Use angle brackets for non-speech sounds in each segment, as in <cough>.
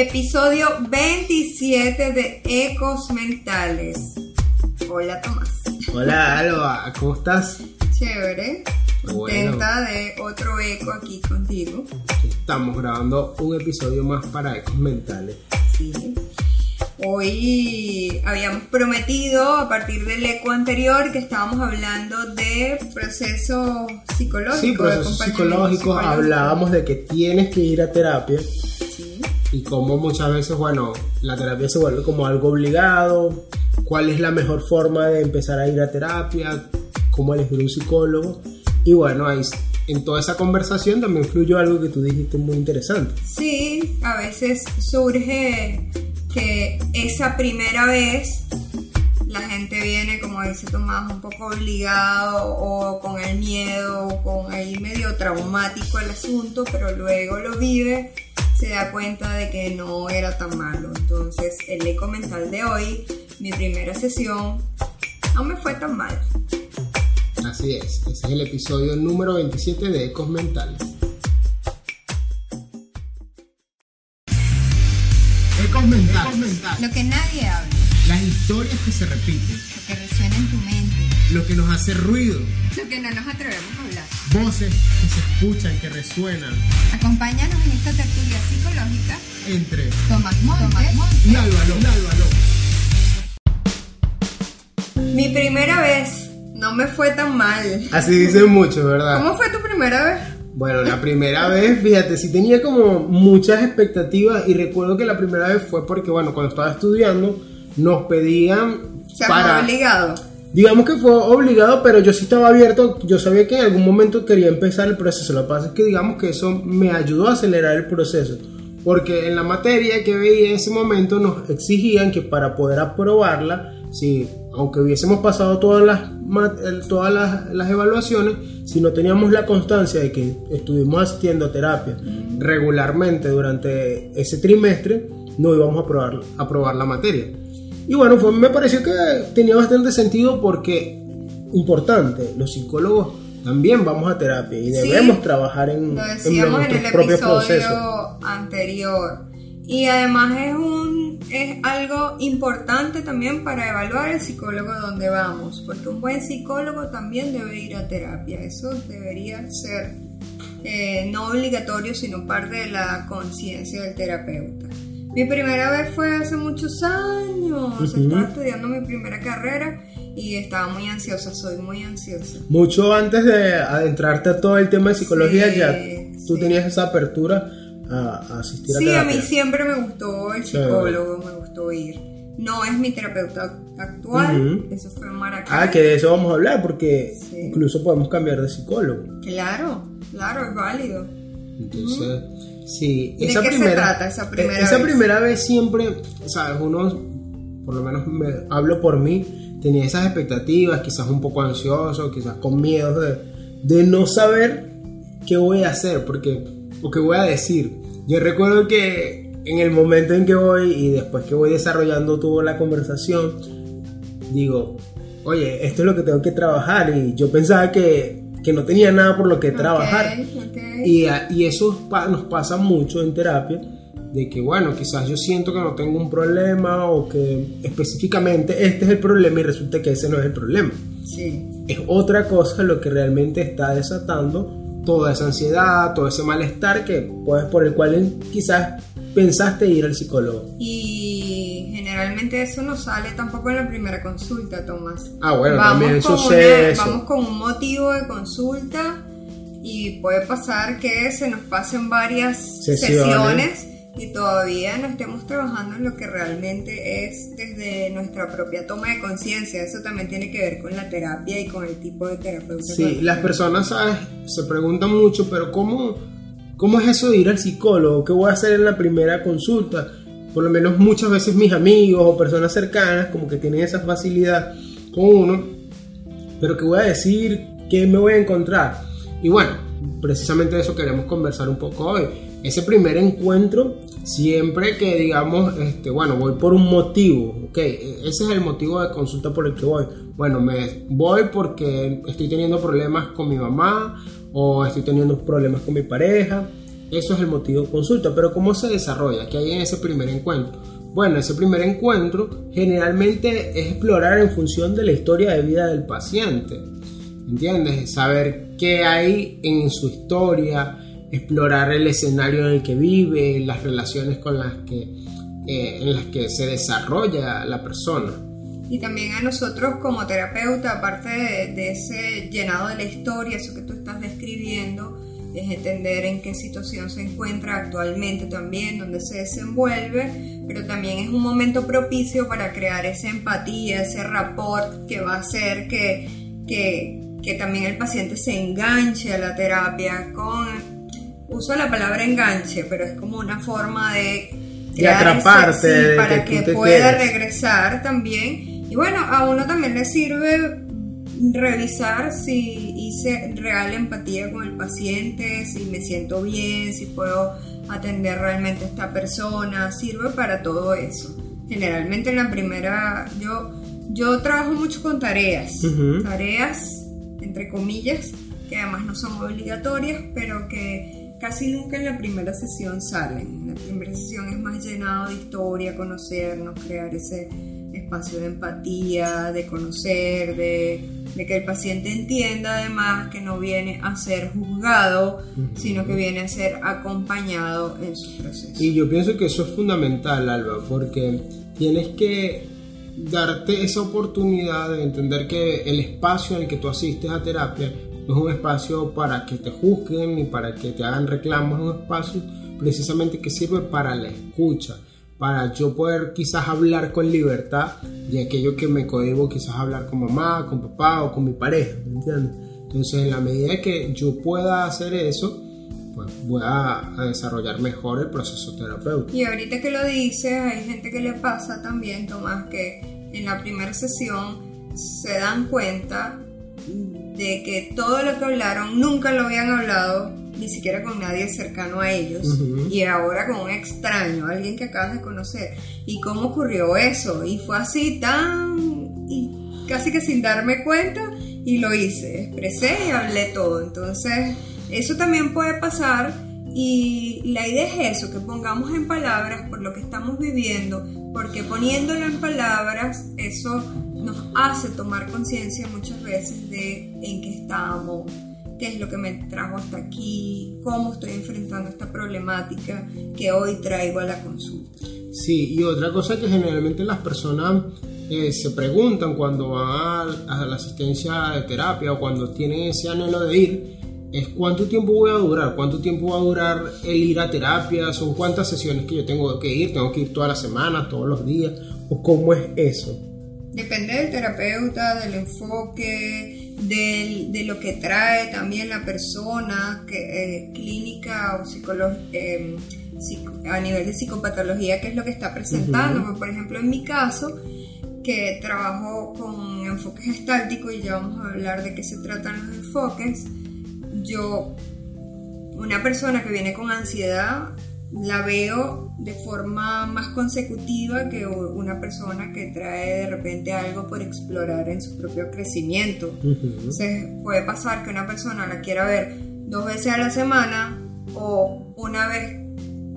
Episodio 27 de Ecos Mentales. Hola Tomás. Hola Alba, ¿cómo estás? Chévere. Contenta de otro eco aquí contigo. Estamos grabando un episodio más para Ecos Mentales. Sí. Hoy habíamos prometido a partir del eco anterior que estábamos hablando de procesos psicológicos. Sí, procesos psicológicos. Hablábamos de que tienes que ir a terapia. Y cómo muchas veces, bueno, la terapia se vuelve como algo obligado. ¿Cuál es la mejor forma de empezar a ir a terapia? ¿Cómo elegir un psicólogo? Y bueno, ahí en toda esa conversación también fluyó algo que tú dijiste muy interesante. Sí, a veces surge que esa primera vez la gente viene, como dice Tomás, un poco obligado o con el miedo, o con ahí medio traumático el asunto, pero luego lo vive, se da cuenta de que no era tan malo. Entonces, el eco mental de hoy, mi primera sesión, no me fue tan mal. Así es, ese es el episodio número 27 de Ecos Mentales. Ecos Mentales. Lo que nadie habla. Las historias que se repiten. Lo que resuena en tu mente. Lo que nos hace ruido. Lo que no nos atrevemos a hablar. Voces que se escuchan, que resuenan. Acompáñanos en esta tertulia psicológica entre Tomás Montes, y Álvaro. Mi primera vez no me fue tan mal. Así dicen mucho, ¿verdad? ¿Cómo fue tu primera vez? Bueno, la primera vez, fíjate, sí tenía como muchas expectativas y recuerdo que la primera vez fue porque, bueno, cuando estaba estudiando nos pedían... Se para... obligado. Digamos que fue obligado, pero yo sí estaba abierto, yo sabía que en algún momento quería empezar el proceso. Lo que pasa es que digamos que eso me ayudó a acelerar el proceso, porque en la materia que veía en ese momento nos exigían que para poder aprobarla, si aunque hubiésemos pasado todas las, todas las, evaluaciones, si no teníamos la constancia de que estuvimos asistiendo a terapia regularmente durante ese trimestre, no íbamos a aprobar, a aprobar la materia. Y bueno, fue, me pareció que tenía bastante sentido porque, importante, los psicólogos también vamos a terapia y debemos trabajar en, lo decíamos en, el episodio anterior. Y además es un es algo importante también para evaluar el psicólogo donde vamos, porque un buen psicólogo también debe ir a terapia. Eso debería ser eh, no obligatorio, sino parte de la conciencia del terapeuta. Mi primera vez fue hace muchos años, estaba estudiando mi primera carrera y estaba muy ansiosa, soy muy ansiosa. Mucho antes de adentrarte a todo el tema de psicología, ya tú tenías esa apertura a, asistir a Sí, a mí siempre me gustó el psicólogo, me gustó ir. No es mi terapeuta actual, eso fue en Maracay. Ah, que de eso vamos a hablar, porque incluso podemos cambiar de psicólogo. Claro, claro, es válido. Entonces, sí, esa ¿De qué primera, se trata esa primera esa vez? primera vez siempre, sabes, uno, por lo menos me hablo por mí, tenía esas expectativas, quizás un poco ansioso, quizás con miedo de, de no saber qué voy a hacer, porque, o qué voy a decir. Yo recuerdo que en el momento en que voy y después que voy desarrollando toda la conversación, digo, oye, esto es lo que tengo que trabajar y yo pensaba que, que no tenía nada por lo que trabajar. Y, y, eso nos pasa mucho en terapia, de que bueno, quizás yo siento que no tengo un problema o que específicamente este es el problema y resulta que ese no es el problema. Sí. Es otra cosa lo que realmente está desatando toda esa ansiedad, todo ese malestar que puedes por el cual quizás pensaste ir al psicólogo. Y generalmente eso no sale tampoco en la primera consulta, Tomás. Ah, bueno, vamos también sucede eso. Vamos con un motivo de consulta y puede pasar que se nos pasen varias sesiones y todavía no estemos trabajando en lo que realmente es desde nuestra propia toma de conciencia. Eso también tiene que ver con la terapia y con el tipo de terapeuta. Sí, las personas ¿sabes? se preguntan mucho, pero ¿cómo, ¿cómo es eso de ir al psicólogo? ¿Qué voy a hacer en la primera consulta? Por lo menos muchas veces mis amigos o personas cercanas como que tienen esa facilidad con uno, pero ¿qué voy a decir? ¿Qué me voy a encontrar? Y bueno, precisamente de eso queremos conversar un poco hoy. Ese primer encuentro siempre que digamos, este, bueno, voy por un motivo, ok, ese es el motivo de consulta por el que voy. Bueno, me voy porque estoy teniendo problemas con mi mamá o estoy teniendo problemas con mi pareja Eso es el motivo de consulta. Pero ¿cómo se desarrolla? ¿Qué hay en ese primer encuentro? Bueno, ese primer encuentro generalmente es explorar en función de la historia de vida del paciente. ¿Entiendes? Saber qué hay en su historia, explorar el escenario en el que vive, las relaciones con las que, eh, en las que se desarrolla la persona. Y también a nosotros como terapeuta, aparte de, ese llenado de la historia, eso que tú estás describiendo, es entender en qué situación se encuentra actualmente también, dónde se desenvuelve, pero también es un momento propicio para crear esa empatía, ese rapport que va a hacer que, que, que también el paciente se enganche a la terapia con uso la palabra enganche, pero es como una forma de, de atraparte para que, pueda regresar también. Y bueno, a uno también le sirve revisar si hice real empatía con el paciente, si me siento bien, si puedo atender realmente a esta persona, sirve para todo eso. Generalmente en la primera, yo, yo trabajo mucho con tareas, tareas entre comillas, que además no son obligatorias, pero que casi nunca en la primera sesión salen. La primera sesión es más llenado de historia, conocernos, crear ese espacio de empatía, de conocer, de, que el paciente entienda además que no viene a ser juzgado, sino que viene a ser acompañado en su proceso. Y yo pienso que eso es fundamental, Alba, porque tienes que darte esa oportunidad de entender que el espacio en el que tú asistes a terapia no es un espacio para que te juzguen ni para que te hagan reclamos, es un espacio precisamente que sirve para la escucha, para yo poder quizás hablar con libertad de aquello que me cohibo quizás hablar con mamá, con papá o con mi pareja, ¿me entiendes? Entonces en la medida que yo pueda hacer eso, pues voy a, desarrollar mejor el proceso terapéutico. Y ahorita que lo dices, hay gente que le pasa también, Tomás, que en la primera sesión se dan cuenta de que todo lo que hablaron nunca lo habían hablado ni siquiera con nadie cercano a ellos y ahora con un extraño, alguien que acabas de conocer. ¿Y cómo ocurrió eso? Y fue así tan y casi que sin darme cuenta y lo hice, expresé y hablé todo. Entonces, eso también puede pasar y la idea es eso, que pongamos en palabras por lo que estamos viviendo, porque poniéndolo en palabras, eso nos hace tomar conciencia muchas veces de en qué estamos, qué es lo que me trajo hasta aquí, cómo estoy enfrentando esta problemática que hoy traigo a la consulta. Sí, y otra cosa que generalmente las personas eh, se preguntan cuando van a, la asistencia de terapia o cuando tienen ese anhelo de ir, es cuánto tiempo voy a durar, cuánto tiempo va a durar el ir a terapia, son cuántas sesiones que yo tengo que ir, tengo que ir todas las semanas, todos los días, o cómo es eso. Depende del terapeuta, del enfoque, de lo que trae también la persona, que, eh, clínica o. Em, a nivel de psicopatología, qué es lo que está presentando. Por ejemplo, en mi caso, que trabajo con enfoques estálticos y ya vamos a hablar de qué se tratan los enfoques, yo, una persona que viene con ansiedad, la veo de forma más consecutiva que una persona que trae de repente algo por explorar en su propio crecimiento. Entonces puede pasar que una persona la quiera ver dos veces a la semana o una vez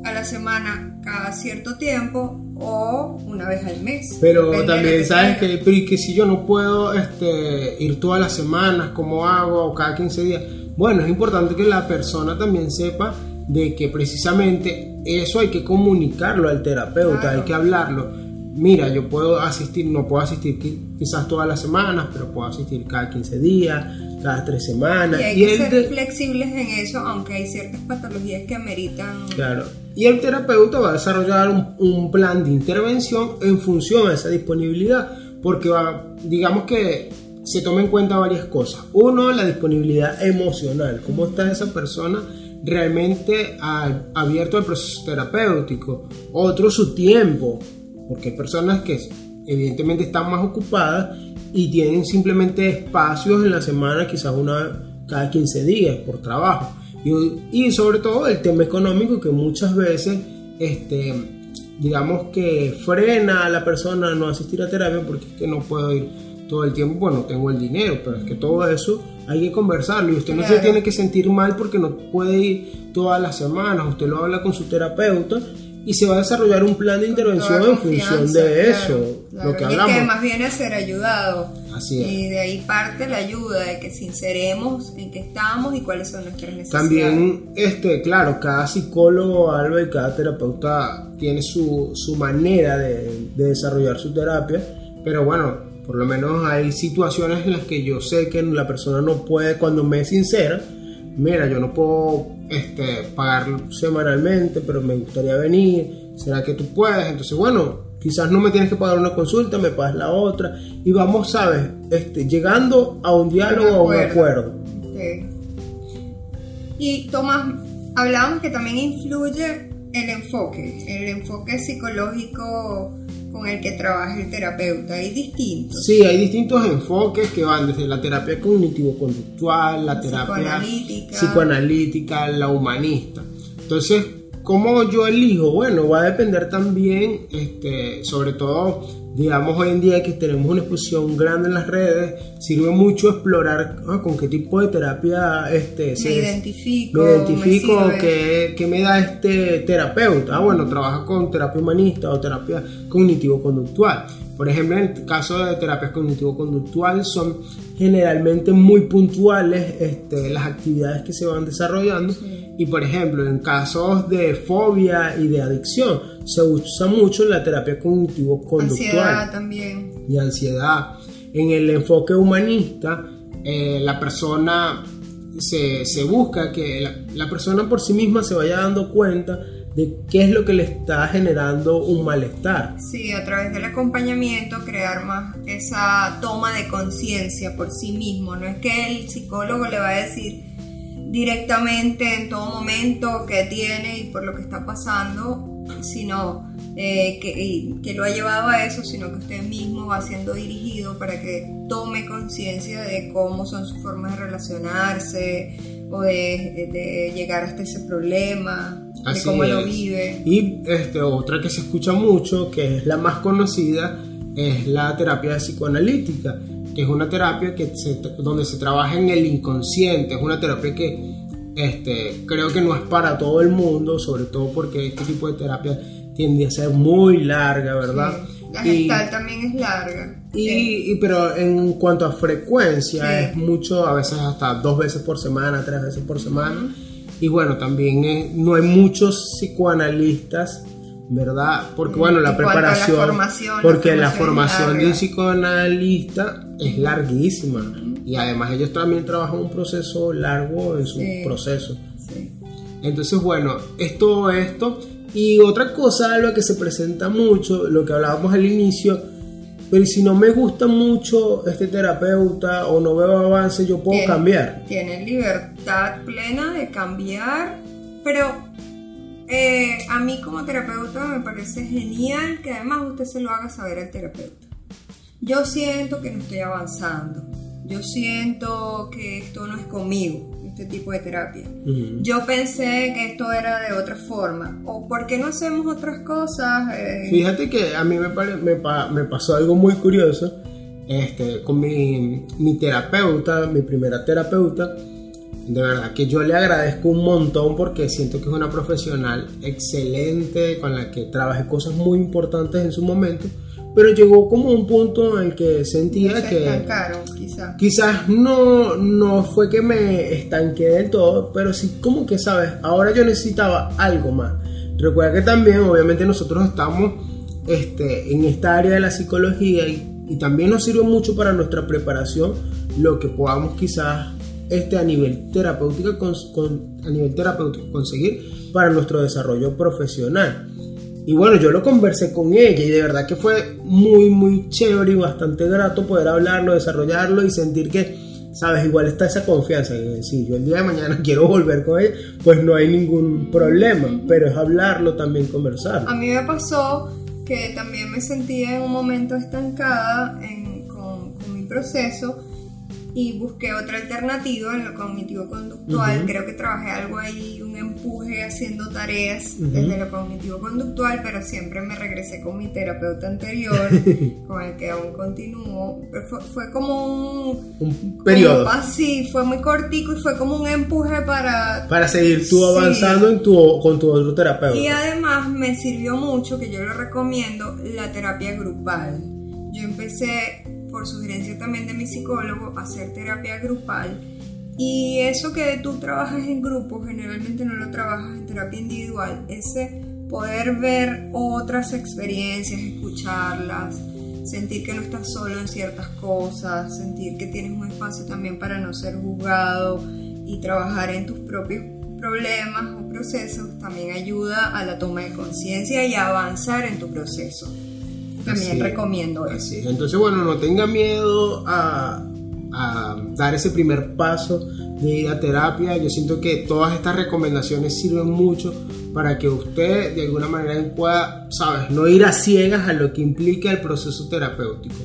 a la semana cada cierto tiempo o una vez al mes. Pero también sabes que, pero y que si yo no puedo este, ir todas las semanas, ¿cómo hago? O cada 15 días. Bueno, es importante que la persona también sepa de que precisamente eso hay que comunicarlo al terapeuta, hay que hablarlo. Mira, yo puedo asistir, no puedo asistir quizás todas las semanas, pero puedo asistir cada 15 días, cada 3 semanas. Y hay que ser flexibles en eso, aunque hay ciertas patologías que ameritan. Claro. Y el terapeuta va a desarrollar un, un plan de intervención en función a esa disponibilidad, porque va, digamos que se toma en cuenta varias cosas. Uno, la disponibilidad emocional, cómo está esa persona realmente abierto al proceso terapéutico. Otro su tiempo, porque hay personas que evidentemente están más ocupadas y tienen simplemente espacios en la semana, quizás una cada 15 días por trabajo. Y, y sobre todo el tema económico que muchas veces, este, digamos que frena a la persona a no asistir a terapia porque es que no puedo ir todo el tiempo, bueno, tengo el dinero, pero es que todo eso hay que conversarlo y usted no se tiene que sentir mal porque no puede ir todas las semanas, usted lo habla con su terapeuta y se va a desarrollar un plan de intervención en función de eso, lo que hablamos. Y que más viene a ser ayudado. Así es. Y de ahí parte la ayuda, de que sinceremos en qué estamos y cuáles son nuestras necesidades. También, este, claro, cada psicólogo, Alba, y cada terapeuta tiene su, su manera de, de desarrollar su terapia, pero bueno, por lo menos hay situaciones en las que yo sé que la persona no puede, cuando me es sincera, mira, yo no puedo este, pagar semanalmente, pero me gustaría venir, ¿será que tú puedes? Entonces, bueno, quizás no me tienes que pagar una consulta, me pagas la otra, y vamos, ¿sabes? Este, llegando a un diálogo, a un acuerdo. Y Tomás, hablábamos que también influye el enfoque, el enfoque psicológico con el que trabaja el terapeuta. ¿Hay distintos? Sí, hay distintos enfoques que van desde la terapia cognitivo-conductual, la terapia psicoanalítica. la humanista. Entonces, ¿cómo yo elijo? Bueno, va a depender también, este, sobre todo digamos hoy en día que tenemos una exposición grande en las redes, sirve mucho explorar ah, con qué tipo de terapia este, me se, identifico, me identifico que, me da este terapeuta. Ah, bueno, trabaja con terapia humanista o terapia cognitivo-conductual. Por ejemplo, en el caso de terapias cognitivo-conductual son generalmente muy puntuales este, las actividades que se van desarrollando y por ejemplo en casos de fobia y de adicción se usa mucho la terapia cognitivo-conductual. Ansiedad también. Y ansiedad. En el enfoque humanista, eh, la persona se, se busca que la, la, persona por sí misma se vaya dando cuenta de qué es lo que le está generando un malestar. Sí, a través del acompañamiento crear más esa toma de conciencia por sí mismo. No es que el psicólogo le va a decir directamente en todo momento qué tiene y por lo que está pasando, sino eh, que, que, lo ha llevado a eso, sino que usted mismo va siendo dirigido para que tome conciencia de cómo son sus formas de relacionarse o de, de llegar hasta ese problema, de cómo lo vive. Y este, otra que se escucha mucho, que es la más conocida, es la terapia psicoanalítica, que es una terapia que donde se trabaja en el inconsciente, es una terapia que este, creo que no es para todo el mundo, sobre todo porque este tipo de terapia tiende a ser muy larga, ¿verdad? La gestal también es larga. Y, pero en cuanto a frecuencia, es mucho, a veces hasta dos veces por semana, tres veces por semana. Y bueno, también no hay muchos psicoanalistas, ¿verdad? Porque bueno, la preparación, porque la formación, de un psicoanalista es larguísima. Y además ellos también trabajan un proceso largo en su proceso. Entonces, bueno, es todo esto. Y otra cosa, lo que se presenta mucho, lo que hablábamos al inicio, pero si no me gusta mucho este terapeuta o no veo avance, yo puedo cambiar. Tiene libertad plena de cambiar, pero eh, a mí como terapeuta me parece genial que además usted se lo haga saber al terapeuta. Yo siento que no estoy avanzando yo siento que esto no es conmigo, este tipo de terapia. Yo pensé que esto era de otra forma. ¿O por qué no hacemos otras cosas? Eh, Fíjate que a mí me, me, pasó algo muy curioso este, con mi, mi terapeuta, mi primera terapeuta. De verdad que yo le agradezco un montón porque siento que es una profesional excelente con la que trabajé cosas muy importantes en su momento pero llegó como un punto en el que sentía que quizás. quizás no, no fue que me estanqué del todo, pero sí como que, ¿sabes? Ahora yo necesitaba algo más. Recuerda que también, obviamente, nosotros estamos este, en esta área de la psicología y, también nos sirve mucho para nuestra preparación lo que podamos quizás este, a nivel terapéutico a nivel terapéutico conseguir para nuestro desarrollo profesional. Y bueno, yo lo conversé con ella y de verdad que fue muy, muy chévere y bastante grato poder hablarlo, desarrollarlo y sentir que, sabes, igual está esa confianza. Y si yo el día de mañana <laughs> quiero volver con ella, pues no hay ningún problema, pero es hablarlo también, conversar. A mí me pasó que también me sentía en un momento estancada con, con mi proceso y busqué otra alternativa en lo cognitivo-conductual. Creo que trabajé algo ahí, un empuje haciendo tareas desde lo cognitivo-conductual, pero siempre me regresé con mi terapeuta anterior, <laughs> con el que aún continúo. fue, como un, un periodo. sí, fue muy cortico y fue como un empuje para... Para seguir tú avanzando en tu, con tu otro terapeuta. Y además me sirvió mucho, que yo lo recomiendo, la terapia grupal. Yo empecé por sugerencia también de mi psicólogo, hacer terapia grupal. Y eso que tú trabajas en grupo, generalmente no lo trabajas en terapia individual, ese poder ver otras experiencias, escucharlas, sentir que no estás solo en ciertas cosas, sentir que tienes un espacio también para no ser juzgado y trabajar en tus propios problemas o procesos, también ayuda a la toma de conciencia y a avanzar en tu proceso. También recomiendo eso. Entonces, bueno, no tenga miedo a, dar ese primer paso de ir a terapia. Yo siento que todas estas recomendaciones sirven mucho para que usted de alguna manera pueda, sabes, no ir a ciegas a lo que implica el proceso terapéutico.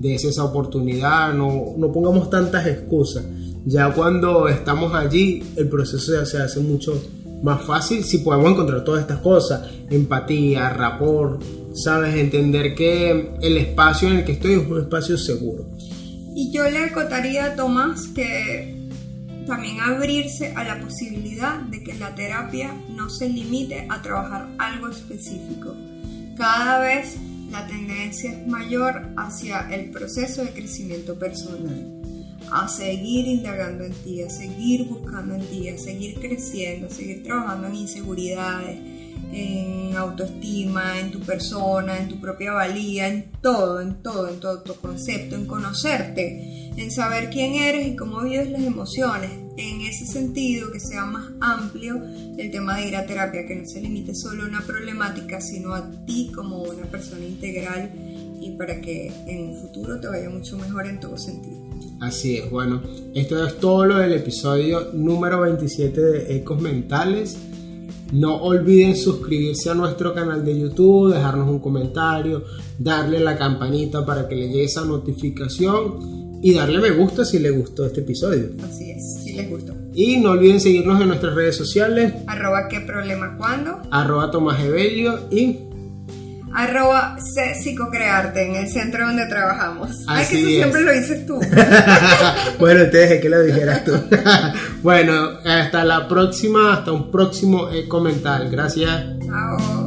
De esa oportunidad, no, no pongamos tantas excusas. Ya cuando estamos allí, el proceso ya se hace mucho más fácil si podemos encontrar todas estas cosas, empatía, rapport, sabes, entender que el espacio en el que estoy es un espacio seguro. Y yo le acotaría a Tomás que también abrirse a la posibilidad de que la terapia no se limite a trabajar algo específico. Cada vez la tendencia es mayor hacia el proceso de crecimiento personal, a seguir indagando en ti, a seguir buscando en ti, a seguir creciendo, a seguir trabajando en inseguridades, en autoestima, en tu persona, en tu propia valía, en todo, en todo, en todo tu concepto, en conocerte, en saber quién eres y cómo vives las emociones. En ese sentido, que sea más amplio el tema de ir a terapia, que no se limite solo a una problemática, sino a ti como una persona integral y para que en un futuro te vaya mucho mejor en todo sentido. Así es, bueno, esto es todo lo del episodio número 27 de Ecos Mentales. No olviden suscribirse a nuestro canal de YouTube, dejarnos un comentario, darle la campanita para que le llegue esa notificación y darle me gusta si les gustó este episodio. Así es, si les gustó. Y no olviden seguirnos en nuestras redes sociales. Arroba qué problema cuando. Arroba Tomás Evelio y arroba psicocrearte en el centro donde trabajamos. Ay, que eso siempre lo dices tú. <laughs> bueno, te dejé que lo dijeras tú. <laughs> bueno, hasta la próxima, hasta un próximo comentar. Gracias. Chao.